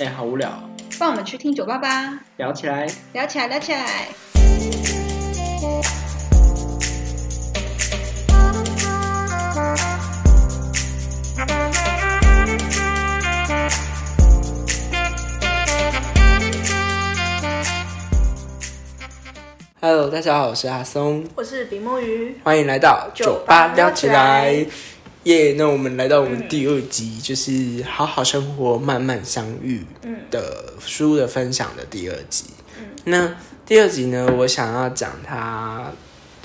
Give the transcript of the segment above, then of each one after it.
哎、好无聊，帮我们去听酒吧吧，聊起来。聊起来，聊起来。Hello，大家好，我是阿松，我是比目鱼，欢迎来到酒吧聊起来。耶那我们来到我们第二集，就是好好生活，慢慢相遇的书的分享的第二集。那第二集呢，我想要讲它，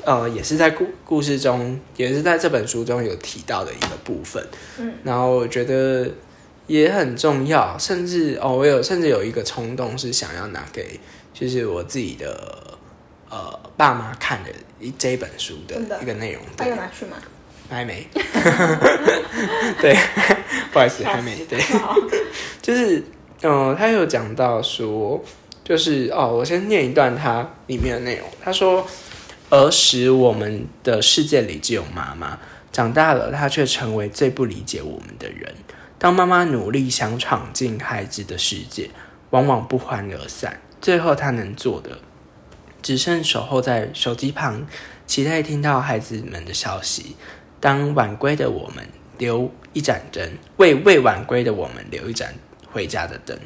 呃，也是在故故事中，也是在这本书中有提到的一个部分。嗯，然后我觉得也很重要，甚至哦，我有甚至有一个冲动是想要拿给，就是我自己的呃爸妈看的一这一本书的一个内容。还对有拿去吗？还没，对，不好意思，还没，对，就是，嗯、他有讲到说，就是哦，我先念一段他里面的内容。他说，儿时我们的世界里只有妈妈，长大了，她却成为最不理解我们的人。当妈妈努力想闯进孩子的世界，往往不欢而散，最后她能做的，只剩守候在手机旁，期待听到孩子们的消息。当晚归的我们留一盏灯，为未晚归的我们留一盏回家的灯，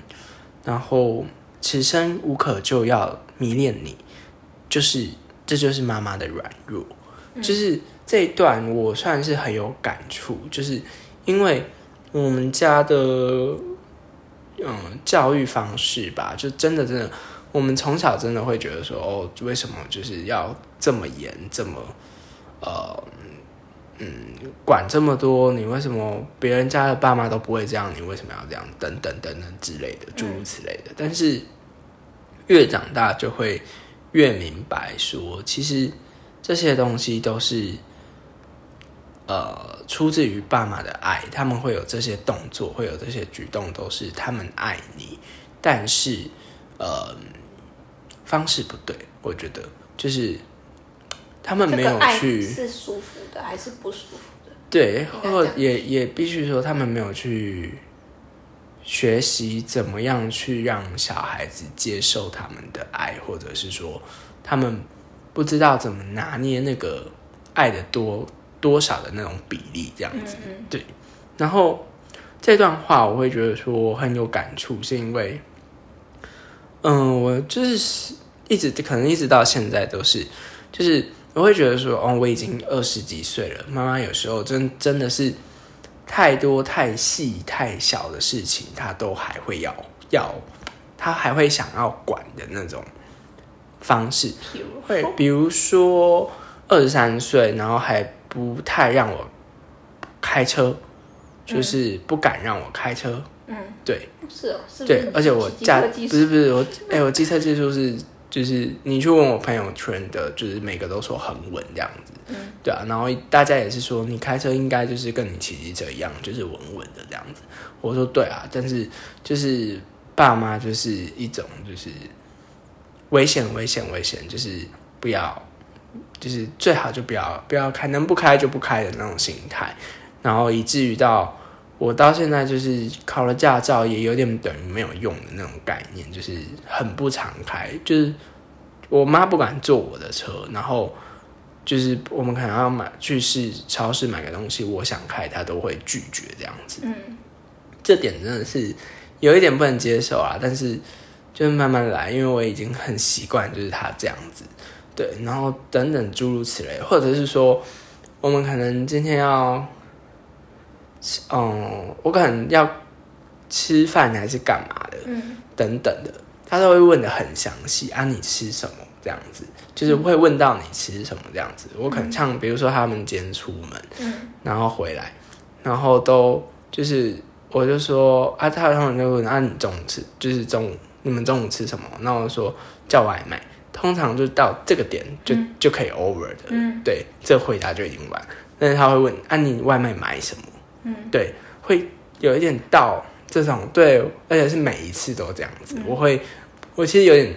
然后此生无可救药迷恋你，就是这就是妈妈的软弱，就是这一段我算是很有感触，就是因为我们家的嗯教育方式吧，就真的真的，我们从小真的会觉得说，哦，为什么就是要这么严，这么呃。嗯，管这么多，你为什么别人家的爸妈都不会这样？你为什么要这样？等等等等之类的，诸如此类的。但是越长大就会越明白说，其实这些东西都是呃出自于爸妈的爱，他们会有这些动作，会有这些举动，都是他们爱你，但是呃方式不对，我觉得就是他们没有去。是舒服的还是不舒服的？对，或也也必须说，他们没有去学习怎么样去让小孩子接受他们的爱，或者是说，他们不知道怎么拿捏那个爱的多多少的那种比例，这样子。对，然后这段话我会觉得说我很有感触，是因为，嗯，我就是一直可能一直到现在都是，就是我会觉得说，哦，我已经二十几岁了，妈妈有时候真真的是太多太细太小的事情，她都还会要要，她还会想要管的那种方式，会比如说二十三岁，然后还不太让我开车，就是不敢让我开车。嗯，对。是哦，是不是对，而且我驾不是不是我，哎、我机车技术是就是你去问我朋友圈的，就是每个都说很稳这样子。嗯，对啊，然后大家也是说你开车应该就是跟你骑机车一样，就是稳稳的这样子。我说对啊，但是就是爸妈就是一种就是危险危险危险，就是不要，就是最好就不要不要开，能不开就不开的那种心态，然后以至于到我到现在就是考了驾照，也有点等于没有用的那种概念，就是很不常开，就是我妈不敢坐我的车，然后。就是我们可能要买去市超市买个东西，我想开，她都会拒绝这样子。嗯，这点真的是有一点不能接受啊，但是就是慢慢来，因为我已经很习惯就是她这样子，对，然后等等诸如此类，或者是说我们可能今天要，嗯，我可能要吃饭还是干嘛的，嗯，等等的，他都会问的很详细啊，你吃什么这样子，就是会问到你吃什么这样子。我可能像比如说他们今天出门，嗯，然后回来，然后都就是我就说啊，他他们就问啊，你中午吃就是中午你们中午吃什么？那我说叫外卖，通常就到这个点就、就可以 over 的，嗯，对，这回答就已经完。但是他会问啊，你外卖买什么？嗯，对，会有一点到这种对，而且是每一次都这样子，我会我其实有点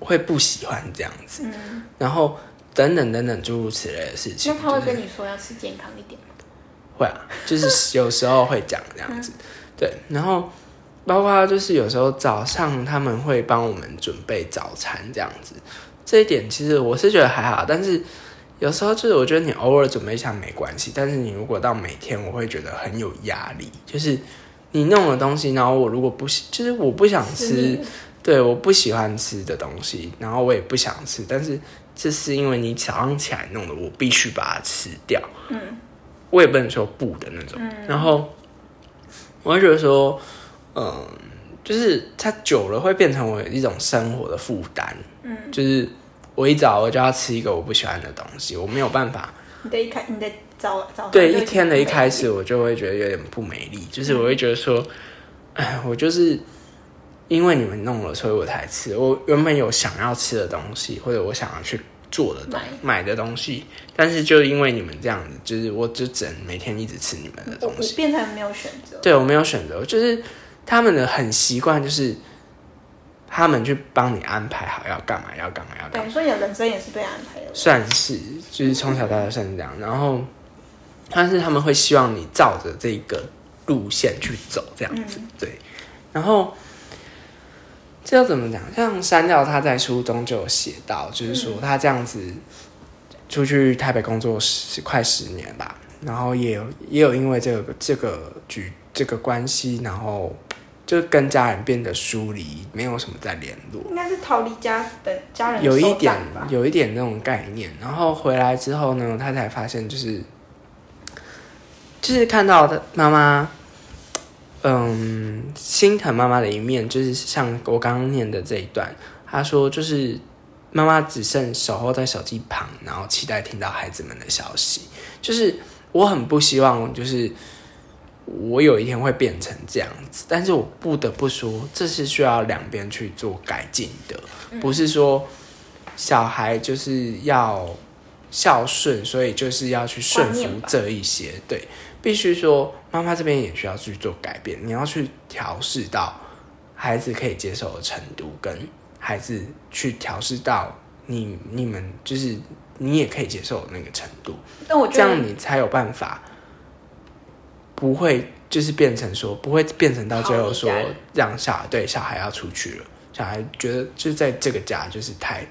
会不喜欢这样子，嗯，然后等等等等诸如此类的事情，那他会跟你说要吃健康一点吗？会啊，就是有时候会讲这样子，对。然后，包括就是有时候早上他们会帮我们准备早餐这样子，这一点其实我是觉得还好，但是有时候就是我觉得你偶尔准备一下没关系，但是你如果到每天，我会觉得很有压力，就是你弄的东西，然后我如果不喜，就是我不想吃，对，我不喜欢吃的东西，然后我也不想吃，但是这是因为你早上起来弄的，我必须把它吃掉，嗯，我也不能说不的那种，然后我会觉得说。嗯，就是它久了会变成我一种生活的负担。嗯，就是我一早我就要吃一个我不喜欢的东西，我没有办法。你的一开，你的早早对一天的一开始，我就会觉得有点不美丽。就是我会觉得说，哎，我就是因为你们弄了，所以我才吃。我原本有想要吃的东西，或者我想要去做的东买的东西，但是就因为你们这样子，就是我就只能每天一直吃你们的东西，变成没有选择。对我没有选择，就是。他们的很习惯就是，他们去帮你安排好要干嘛，要干嘛，要干嘛。对，所以你的人生也是被安排的。算是，就是从小到大算是这样。然后，但是他们会希望你照着这个路线去走，这样子。对。然后，这要怎么讲？像删掉他在书中就有写到，就是说他这样子出去台北工作十快十年吧，然后也有也有因为这个这个局。这个关系，然后就跟家人变得疏离，没有什么再联络。应该是逃离家的家人，有一点，有一点那种概念。然后回来之后呢，他才发现，就是就是看到的妈妈，嗯，心疼妈妈的一面，就是像我刚刚念的这一段，他说，就是妈妈只剩守候在手机旁，然后期待听到孩子们的消息。就是我很不希望，就是。我有一天会变成这样子，但是我不得不说，这是需要两边去做改进的，不是说小孩就是要孝顺，所以就是要去顺服这一些。对，必须说妈妈这边也需要去做改变，你要去调试到孩子可以接受的程度，跟孩子去调试到你你们就是你也可以接受的那个程度。那我这样你才有办法。不会，就是变成说，不会变成到最后说让小孩对小孩要出去了，小孩觉得就在这个家就是太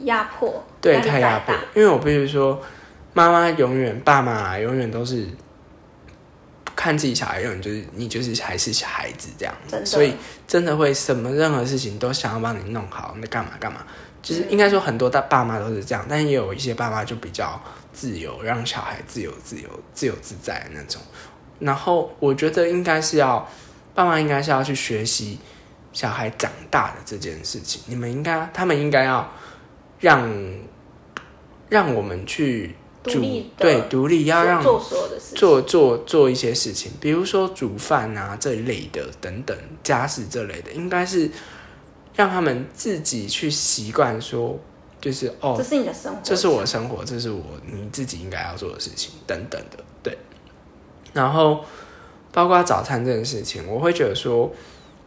压迫，对，太压迫。因为我必须说，妈妈永远，爸妈永远都是看自己小孩，永远就是你就是还是小孩子这样，所以真的会什么任何事情都想要帮你弄好，那干嘛干嘛，就是应该说很多大爸妈都是这样，但也有一些爸妈就比较自由，让小孩自由、自由、自由自在的那种。然后我觉得应该是要，爸妈应该是要去学习小孩长大的这件事情。你们应该，他们应该要让让我们去对，独立要让做所有的事，做做做一些事情，比如说煮饭啊这一类的等等家事这类的，应该是让他们自己去习惯说，就是哦，这是你的生活，这是我的生活，这是我你自己应该要做的事情等等的，对。然后，包括早餐这件事情，我会觉得说，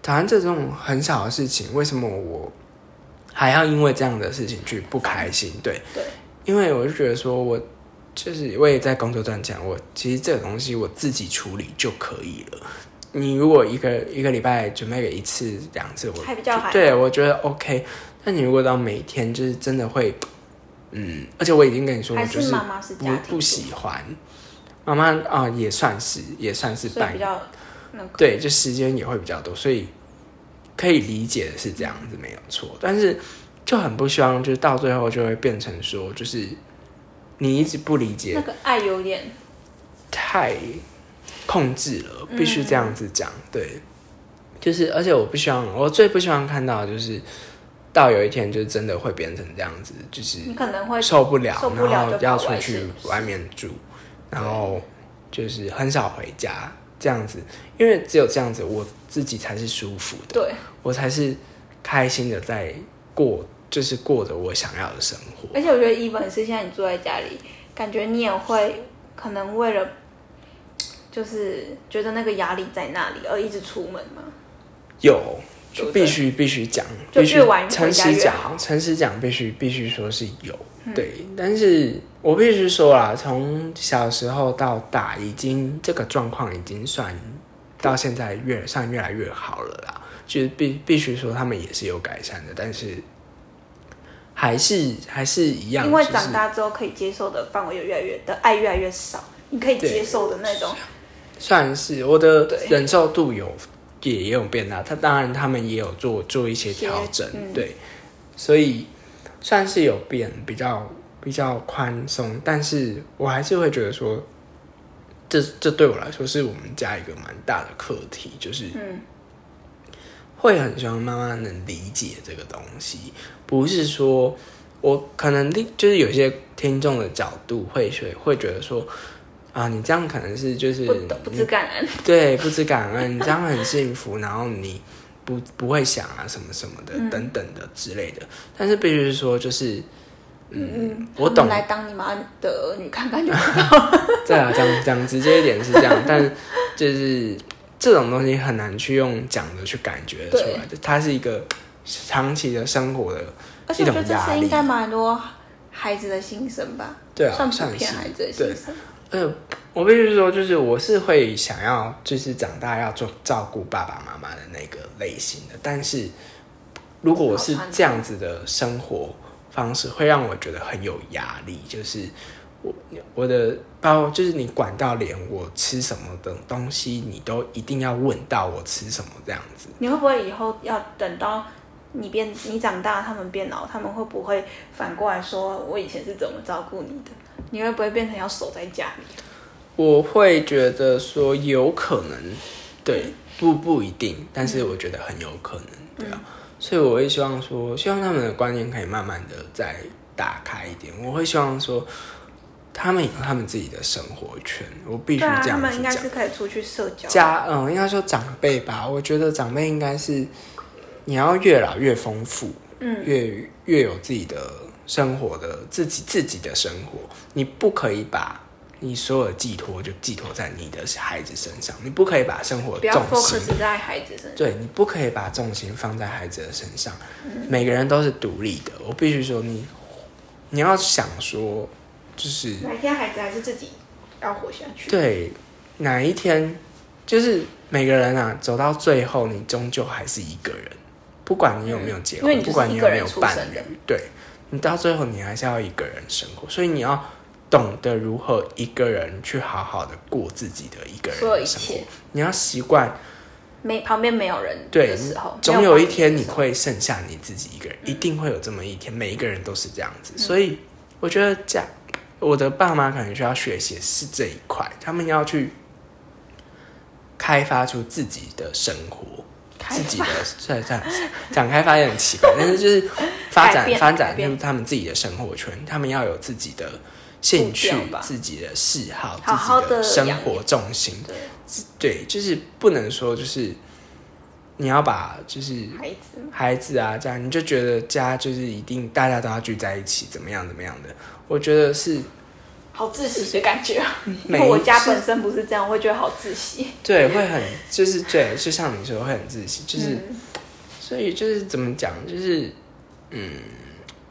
早餐这种很小的事情，为什么我还要因为这样的事情去不开心？对，对，因为我就觉得说，我就是我也在工作赚钱，我其实这个东西我自己处理就可以了。你如果一个一个礼拜准备个一次两次，我还比较对，我觉得 OK。但你如果到每天，就是真的会，嗯，而且我已经跟你说，我就是不不喜欢。妈妈啊，也算是也算是半比较，对，就时间也会比较多，所以可以理解的是这样子没有错。但是就很不希望，就是到最后就会变成说，就是你一直不理解那个爱有点太控制了，必须这样子讲。对，就是而且我不希望，我最不希望看到就是到有一天就真的会变成这样子，就是你可能会受不了，然后要出去外面住。然后就是很少回家这样子，因为只有这样子，我自己才是舒服的，对我才是开心的在过，就是过着我想要的生活。而且我觉得，一本是现在你坐在家里，感觉你也会可能为了，就是觉得那个压力在那里而一直出门吗？有，就必须必须讲，必须诚实讲，诚实讲，必须必须说是有。对，但是我必须说啦，从小时候到大，已经这个状况已经算到现在越算越来越好了啦。就是必必须说他们也是有改善的，但是还是还是一样，因为就是长大之后可以接受的范围有越来越的爱越来越少，你可以接受的那种，算是我的忍受度有也也有变大。他当然他们也有做做一些调整，嗯对，所以算是有变比较比较宽松，但是我还是会觉得说，这这对我来说是我们家一个蛮大的课题，就是嗯，会很希望妈妈能理解这个东西，不是说我可能就是有些听众的角度会觉会觉得说啊，你这样可能是就是不不知感恩，对不知感恩，你这样很幸福，然后你不不会想啊什么什么的、嗯。等等的之类的，但是必须是说就是。嗯，我懂。来当你妈的儿女看看就知道，对啊，讲讲直接一点是这样，但就是这种东西很难去用讲的去感觉得出来的，它是一个长期的生活的而且我觉得这是应该蛮多孩子的心声吧，对啊，算普遍孩子的心声，呃，我必须说，就是我是会想要，就是长大要做照顾爸爸妈妈的那个类型的。但是，如果我是这样子的生活方式，会让我觉得很有压力。就是我我的包就是你管到连我吃什么的东西，你都一定要问到我吃什么这样子。你会不会以后要等到你变你长大，他们变老，他们会不会反过来说我以前是怎么照顾你的？你会不会变成要守在家里？我会觉得说有可能，对，不不一定，但是我觉得很有可能，对啊，所以我会希望说，希望他们的观念可以慢慢的再打开一点。我会希望说，他们有他们自己的生活圈，我必须这他们样子讲。应该是可以出去社交。家嗯，应该说长辈吧，我觉得长辈应该是你要越老越丰富，嗯，越越有自己的生活的自己自己的生活，你不可以把你所有的寄托就寄托在你的孩子身上，你不可以把生活重心在孩子身上。对你不可以把重心放在孩子的身上。每个人都是独立的，我必须说你你要想说，就是哪一天孩子还是自己要活下去。对哪一天，就是每个人啊走到最后，你终究还是一个人，不管你有没有结婚，不管你有没有伴侣，对你到最后你还是要一个人生活，所以你要懂得如何一个人去好好的过自己的一个人所有一的生活。切，你要习惯，没旁边没有人对的时候，总有一天你会剩下你自己一个人，一定会有这么一天，每一个人都是这样嗯子，所以我觉得这样，我的爸妈可能需要学习是这一块，他们要去开发出自己的生活，开自己的发这这样讲开发也很奇怪，但是就是发改变展发展改变出他们自己的生活圈，他们要有自己的兴趣吧、自己的嗜好、好好自己的生活重心。对对，就是不能说就是你要把就是孩子，孩子啊这样，你就觉得家就是一定大家都要聚在一起，怎么样怎么样的？我觉得是好自习的感觉啊。因为我家本身不是这样，我会觉得好自习。对，会很就是对，就像你说会很自信，就是、嗯所以就是怎么讲，就是嗯，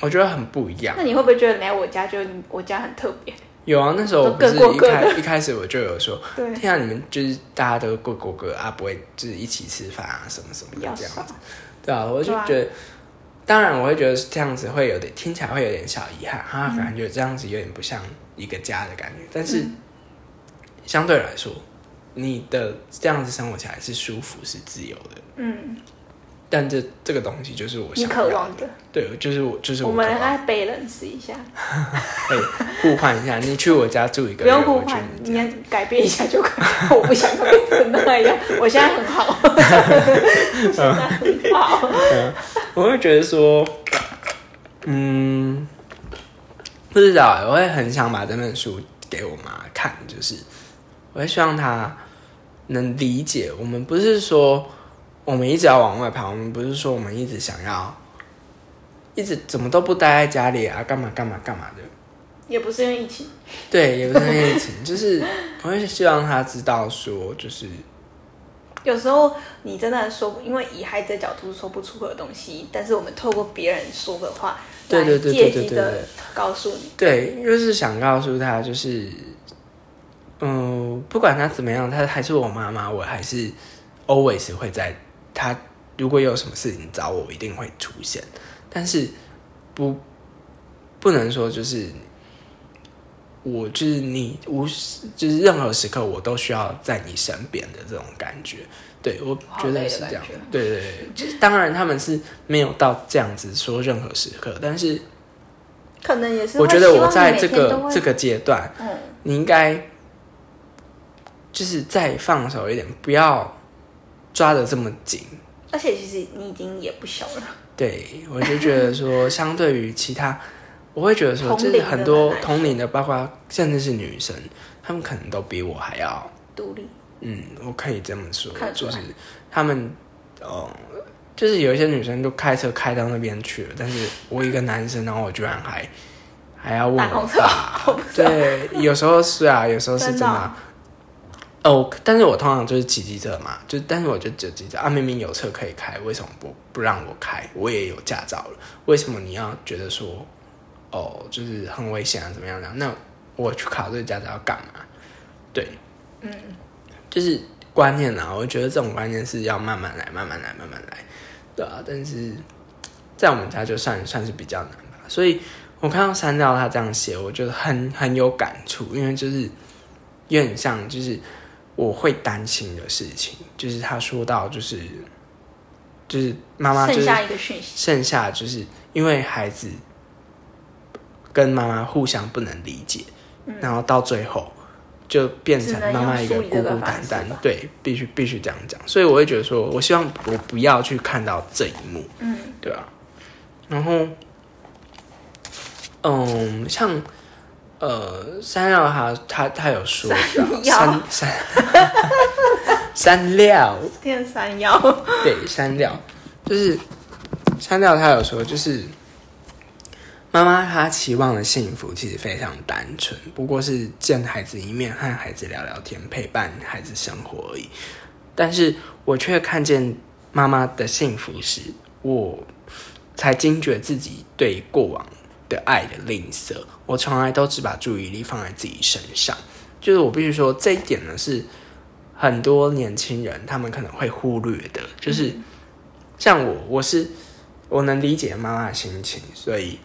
我觉得很不一样那。你会不会觉得来我家就我家很特别？有啊，那时候不是一开一开始我就有说，对，天啊，你们就是大家都各过各啊，不会就是一起吃饭啊什么什么的这样子。。对啊，我就觉得，当然我会觉得这样子会有点听起来会有点小遗憾，嗯哈，感觉这样子有点不像一个家的感觉。但是相对来说，你的这样子生活起来是舒服是自由的，嗯，但这这个东西就是我你想要渴望的，对，就是我就是我们渴望。来背认识一下，可以互换一下。你去我家住一个不，用互换，你要改变一下就可以。我不想要变成那样，我现在很好，现在很好。我会觉得说，嗯，不知道欸，我会很想把这本书给我妈看，就是我会希望她能理解，我们不是说我们一直要往外跑，我们不是说我们一直想要一直怎么都不待在家里啊，干嘛干嘛干嘛的。也不是因为疫情，对，也不是因为疫情，就是我会希望他知道说，就是有时候你真的说，因为以孩子的角度说不出口的东西，但是我们透过别人说的话来对对对对对告诉你，对，就是想告诉他，就是嗯，不管他怎么样，他还是我妈妈，我还是 always 会在她如果有什么事情找我，我一定会出现。但是不不能说就是我就是你无时就是任何时刻我都需要在你身边的这种感觉。对我觉得是这样。对对对，就是当然他们是没有到这样子说任何时刻，但是可能也是。我觉得我在这个这个阶段，嗯，你应该就是再放手一点，不要抓的这么紧。而且其实你已经也不小了。对，我就觉得说，相对于其他，我会觉得说，就是很多同龄的，包括甚至是女生，她们可能都比我还要独立。嗯，我可以这么说，就是她们，呃，就是有一些女生都开车开到那边去了，但是我一个男生，然后我居然还还要问我爸，对，有时候是啊，有时候是真的。哦，但是我通常就是骑机车嘛，就但是我就只机车啊，明明有车可以开，为什么不不让我开？我也有驾照了，为什么你要觉得说，哦，就是很危险啊，怎么样的？那我去考这个驾照要干嘛？对，嗯，就是观念啊，我觉得这种观念是要慢慢来，慢慢来，慢慢来，对啊。但是在我们家就算算是比较难吧，所以我看到删掉他这样写，我觉得很很有感触，因为就是有点像就是。我会担心的事情，就是他说到，就是就是妈妈剩下一个讯息，剩下就是因为孩子跟妈妈互相不能理解，然后到最后就变成妈妈一个孤孤单单，对，必须必须这样讲。所以我会觉得说，我希望我不要去看到这一幕，嗯，对吧？然后，嗯，像。呃，山料他他他有说山山山料，天山药，对山料，就是山料他有说，就是妈妈她期望的幸福其实非常单纯，不过是见孩子一面，和孩子聊聊天，陪伴孩子生活而已。但是我却看见妈妈的幸福时，我才惊觉自己对过往。的爱的吝啬，我从来都只把注意力放在自己身上。就是我必须说，这一点呢是很多年轻人他们可能会忽略的。就是像我，我是我能理解妈妈的心情，所以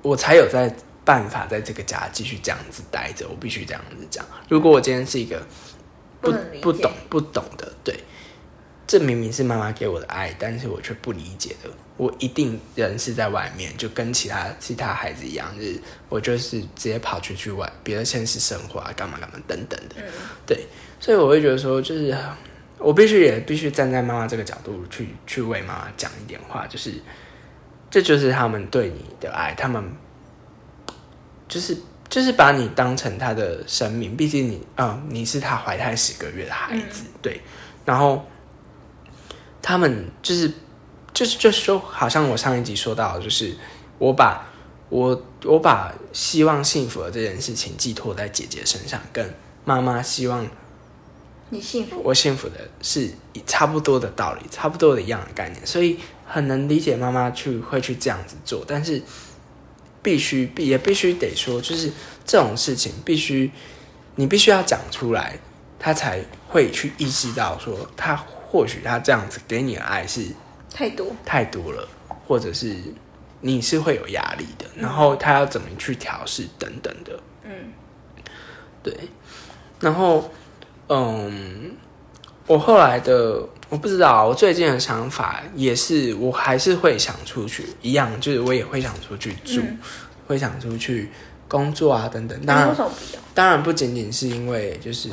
我才有在办法在这个家继续这样子待着。我必须这样子讲。如果我今天是一个不不懂不懂的，对。这明明是妈妈给我的爱，但是我却不理解的。我一定人是在外面，就跟其他其他孩子一样，就是我就是直接跑出去外别的现实生活啊，干嘛干嘛等等的。对，所以我会觉得说，就是我必须也必须站在妈妈这个角度去去为妈妈讲一点话，就是这就是他们对你的爱，他们就是就是把你当成他的生命，毕竟你啊，你是他怀胎十个月的孩子，对，然后。他们就是，就是就是说，好像我上一集说到，就是我把我我把希望幸福的这件事情寄托在姐姐身上，跟妈妈希望你幸福，我幸福的是差不多的道理，差不多的一样的概念，所以很能理解妈妈去会去这样子做，但是必须必也必须得说，就是这种事情必须你必须要讲出来，他才会去意识到说他。或许他这样子给你的爱是太多。太多了，或者是你是会有压力的，然后他要怎么去调试等等的，嗯，对，然后嗯，我后来的我不知道，我最近的想法也是，我还是会想出去，一样就是我也会想出去住，会想出去工作啊等等。当然，当然不仅仅是因为就是。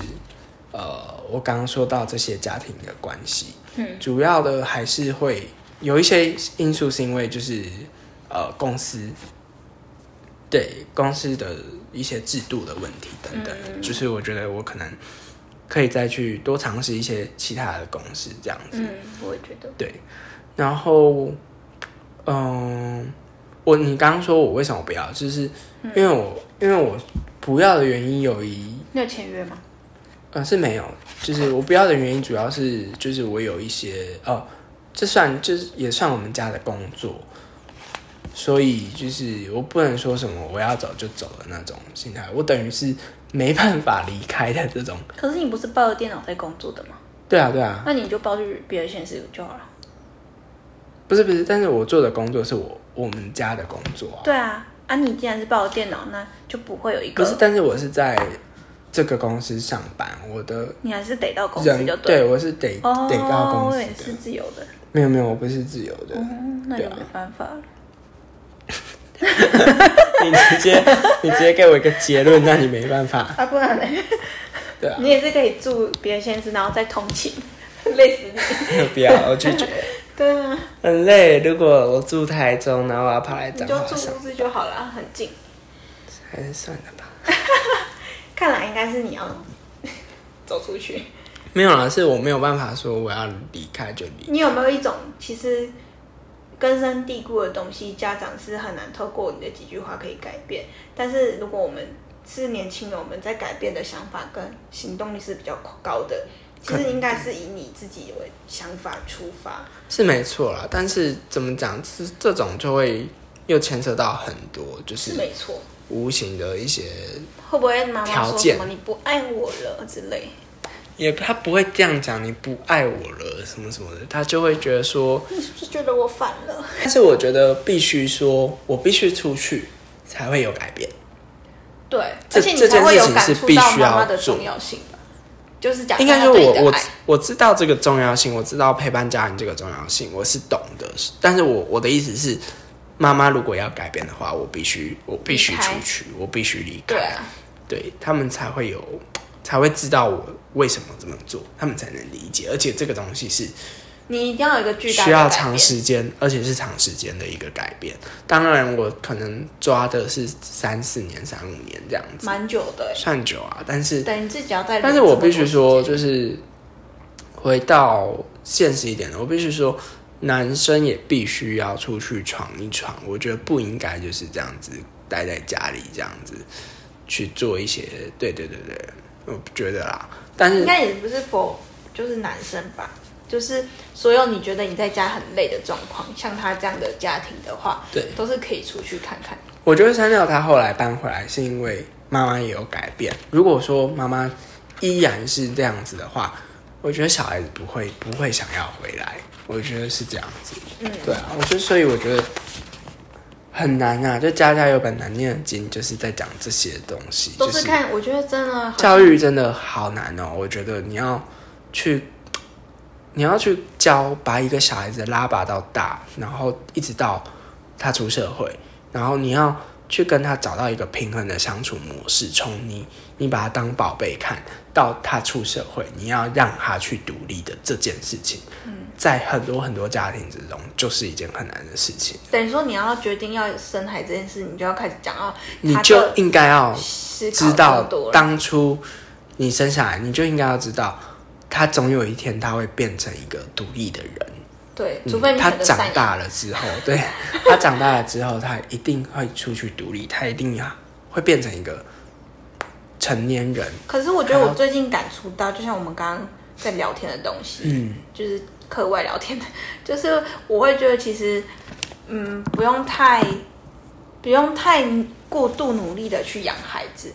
呃，我刚刚说到这些家庭的关系，嗯，主要的还是会有一些因素，是因为就是呃公司对公司的一些制度的问题等等，就是我觉得我可能可以再去多尝试一些其他的公司这样子，嗯，我也觉得对。然后，嗯，我你刚刚说我为什么不要，就是因为我因为我不要的原因有一，你有签约吗？呃，是没有，就是我不要的原因，主要是就是我有一些哦，这算就是也算我们家的工作，所以就是我不能说什么我要走就走的那种心态，我等于是没办法离开的这种。可是你不是抱着电脑在工作的吗？对啊，对啊，那你就抱去别的县市就好了。不是不是，但是我做的工作是我我们家的工作啊。对啊，啊，你既然是抱着电脑，那就不会有一个。不是，但是我是在这个公司上班，我的你还是得到公司人就对了。我是得、哦，得到公司我也是。自由的。没有没有，我不是自由的。嗯，那就没办法了。你直接你直接给我一个结论，那你没办法。啊，不然呢？对啊，你也是可以住别的先生，然后再通勤，累死你。不要，我拒绝。对啊，很累。如果我住台中，然后我要跑来你就彰化上，住公司就好了，很近。还是算了吧。看来应该是你要走出去。没有啦，是我没有办法说我要离开就离。你有没有一种其实根深蒂固的东西，家长是很难透过你的几句话可以改变？但是如果我们是年轻人，我们在改变的想法跟行动力是比较高的，其实应该是以你自己为想法出发。是没错啦，但是怎么讲，是这种就会又牵扯到很多，就是是没错，无形的一些，会不会妈妈说条件什么你不爱我了之类？也他不会这样讲，你不爱我了什么什么的，他就会觉得说，你是不是觉得我烦了？但是我觉得必须说，我必须出去才会有改变。对，这而且你才会有感这件事情是触到必须要妈妈的做重要性吧？就是讲应该说我我我知道这个重要性，我知道陪伴家人这个重要性，我是懂的。但是我我的意思是，妈妈如果要改变的话，我必须我必须出去，我必须离开，对啊，对他们才会有才会知道我为什么这么做，他们才能理解。而且这个东西是你一定要有一个巨大的需要长时间，而且是长时间的一个改变。当然，我可能抓的是三四年、三五年这样子，蛮久的欸。算久啊。但是等，你自己要在。但是我必须说，就是回到现实一点的，我必须说，男生也必须要出去闯一闯。我觉得不应该就是这样子待在家里，这样子去做一些，对对对对，我觉得啦。但是应该也不是否就是男生吧，就是所有你觉得你在家很累的状况，像他这样的家庭的话，对都是可以出去看看。我觉得三六他后来搬回来是因为妈妈也有改变。如果说妈妈依然是这样子的话，我觉得小孩子不会不会想要回来。我觉得是这样子。嗯，对啊，我就所以我觉得很难啊，就家家有本难念的经，就是在讲这些东西，就是都看，我觉得真的教育真的好难哦。我觉得你要去，你要去教，把一个小孩子拉拔到大，然后一直到他出社会，然后你要去跟他找到一个平衡的相处模式，从你你把他当宝贝看到他出社会，你要让他去独立的这件事情，在很多很多家庭之中，就是一件很难的事情。等于说你要决定要生孩子这件事，你就要开始讲到你就应该要知道当初你生下来，你就应该要知道，他总有一天他会变成一个独立的人。对，嗯除非你他长大了之后，对 他长大了之后，他一定会出去独立，他一定要会变成一个成年人。可是我觉得我最近感触到，就像我们刚刚在聊天的东西，嗯，就是课外聊天的，就是我会觉得其实，嗯，不用太不用太过度努力的去养孩子，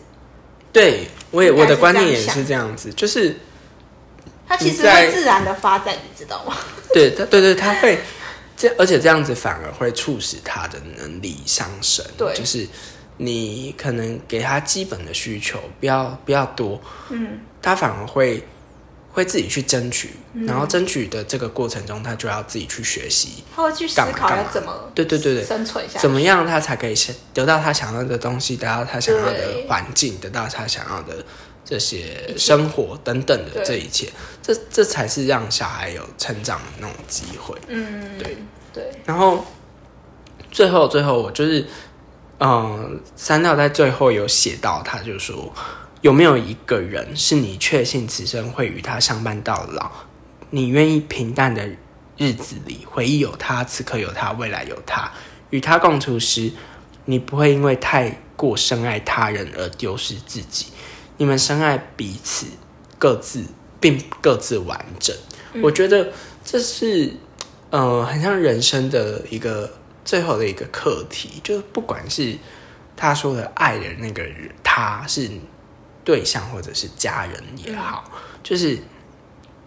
对我也我的观念也是这样子，就是他其实会自然的发展，你知道吗？对他，对对，他会这，而且这样子反而会促使他的能力上升。对就是你可能给他基本的需求，不要不要多，嗯，他反而会会自己去争取，嗯。然后争取的这个过程中，他就要自己去学习，他会去思考要怎么对对对对。生存下去。怎么样他才可以先得到他想要的东西，得到他想要的对环境，得到他想要的这些生活等等的对这一切，这这才是让小孩有成长的那种机会。嗯，对。对，然后最后最后我就是，嗯，三料在最后有写到，他就说有没有一个人是你确信此生会与他相伴到老，你愿意平淡的日子里回忆有他，此刻有他，未来有他，与他共处时，你不会因为太过深爱他人而丢失自己，你们深爱彼此，各自并各自完整。我觉得这是呃，很像人生的一个最后的一个课题，就是不管是他说的爱的那个人，他是对象或者是家人也好，就是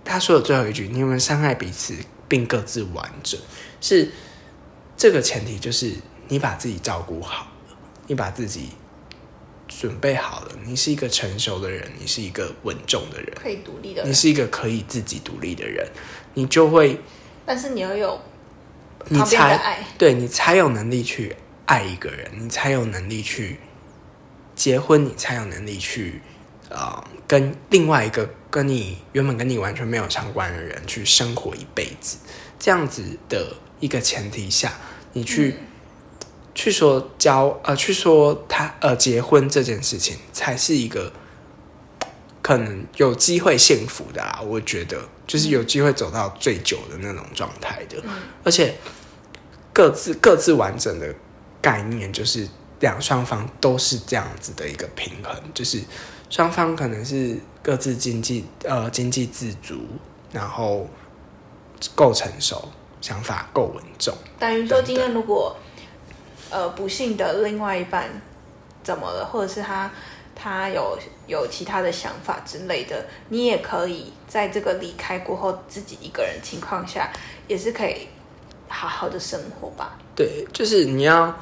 他说的最后一句：“你们伤害彼此，并各自完整。”是这个前提，就是你把自己照顾好了，你把自己准备好了，你是一个成熟的人，你是一个稳重的人，可以独立的人，你是一个可以自己独立的人，你就会，但是你要有你才，对你才有能力去爱一个人，你才有能力去结婚，你才有能力去呃跟另外一个跟你原本跟你完全没有相关的人去生活一辈子。这样子的一个前提下，你去、去说交呃去说他呃结婚这件事情，才是一个可能有机会幸福的啦。我觉得就是有机会走到最久的那种状态的，而且各自各自完整的概念，就是两双方都是这样子的一个平衡，就是双方可能是各自经济呃经济自足，然后够成熟，想法够稳重。等于说今天如果呃不幸的另外一半怎么了，或者是他他有有其他的想法之类的，你也可以在这个离开过后自己一个人情况下，也是可以好好的生活吧。对，就是你要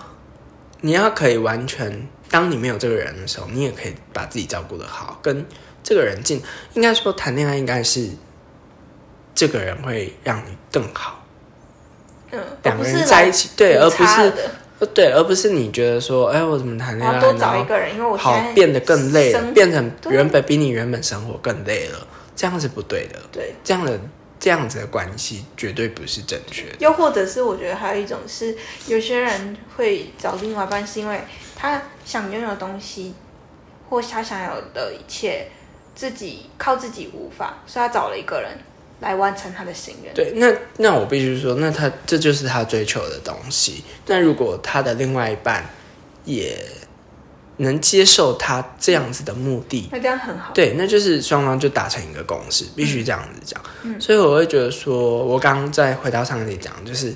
你要可以完全，当你没有这个人的时候，你也可以把自己照顾的好，跟这个人进。应该说谈恋爱应该是这个人会让你更好，嗯，两个人在一起，对，而不是对，而不是你觉得说，哎，我怎么谈恋爱，多找一个人，因为我现好变得更累了，变成原本比你原本生活更累了，这样是不对的，对。这样的这样子的关系绝对不是正确的。又或者是我觉得还有一种是，有些人会找另外一半，是因为他想拥有的东西，或他想要的一切，自己靠自己无法，所以他找了一个人来完成他的心愿。对，那那我必须说，那他这就是他追求的东西。那如果他的另外一半也能接受他这样子的目的，那这样很好。对，那就是双方就达成一个共识，必须这样子讲。所以我会觉得说，我刚刚再回到上集讲，就是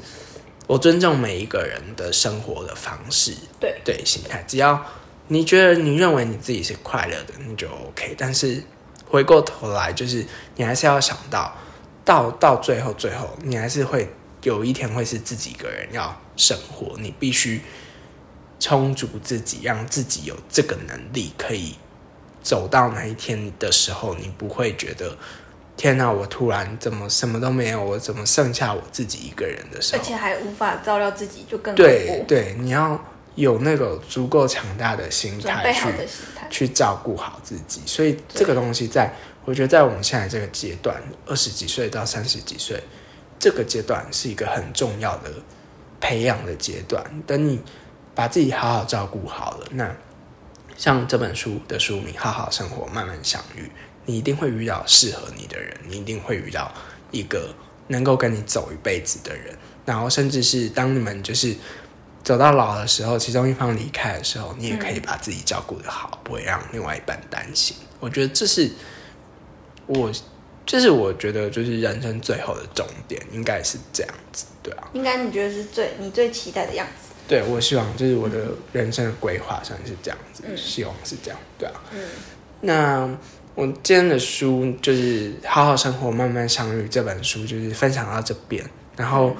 我尊重每一个人的生活的方式，对对心态，只要你觉得你认为你自己是快乐的，你就 OK。但是回过头来，就是你还是要想到，到到最后最后，你还是会有一天会是自己一个人要生活，你必须充足自己，让自己有这个能力，可以走到那一天的时候，你不会觉得。天哪！我突然怎么什么都没有？我怎么剩下我自己一个人的时候？而且还无法照料自己，就更。对对，你要有那个足够强大的心态去。去照顾好自己，所以这个东西在，我觉得在我们现在这个阶段，二十几岁到三十几岁这个阶段是一个很重要的培养的阶段。等你把自己好好照顾好了，那像这本书的书名《好好生活，慢慢相遇》，你一定会遇到适合你的人，你一定会遇到一个能够跟你走一辈子的人，然后甚至是当你们就是走到老的时候，其中一方离开的时候，你也可以把自己照顾得好，不会让另外一半担心。我觉得这是我，这是我觉得就是人生最后的终点，应该是这样子，对啊。应该你觉得是最你最期待的样子？对，我希望就是我的人生的规划上是这样子，希望是这样，对啊。嗯，那我今天的书就是《好好生活，慢慢相遇》这本书，就是分享到这边，然后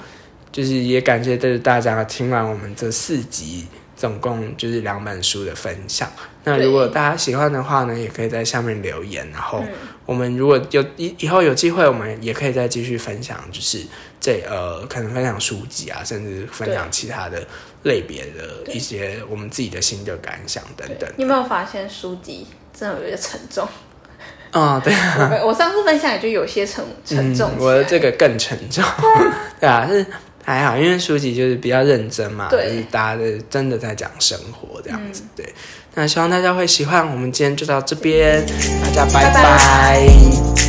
就是也感谢就是大家听完我们这四集，总共就是两本书的分享。那如果大家喜欢的话呢，也可以在下面留言，然后我们如果有以以后有机会，我们也可以再继续分享，就是这呃可能分享书籍啊，甚至分享其他的类别的一些我们自己的心得感想等等。你有没有发现书籍真的有点沉重？啊、对啊。我我上次分享也就有些沉沉重、嗯，我的这个更沉重，对啊，是还好，因为书籍就是比较认真嘛，就是大家的真的在讲生活这样子，对。那希望大家会喜欢，我们今天就到这边，大家拜拜拜。拜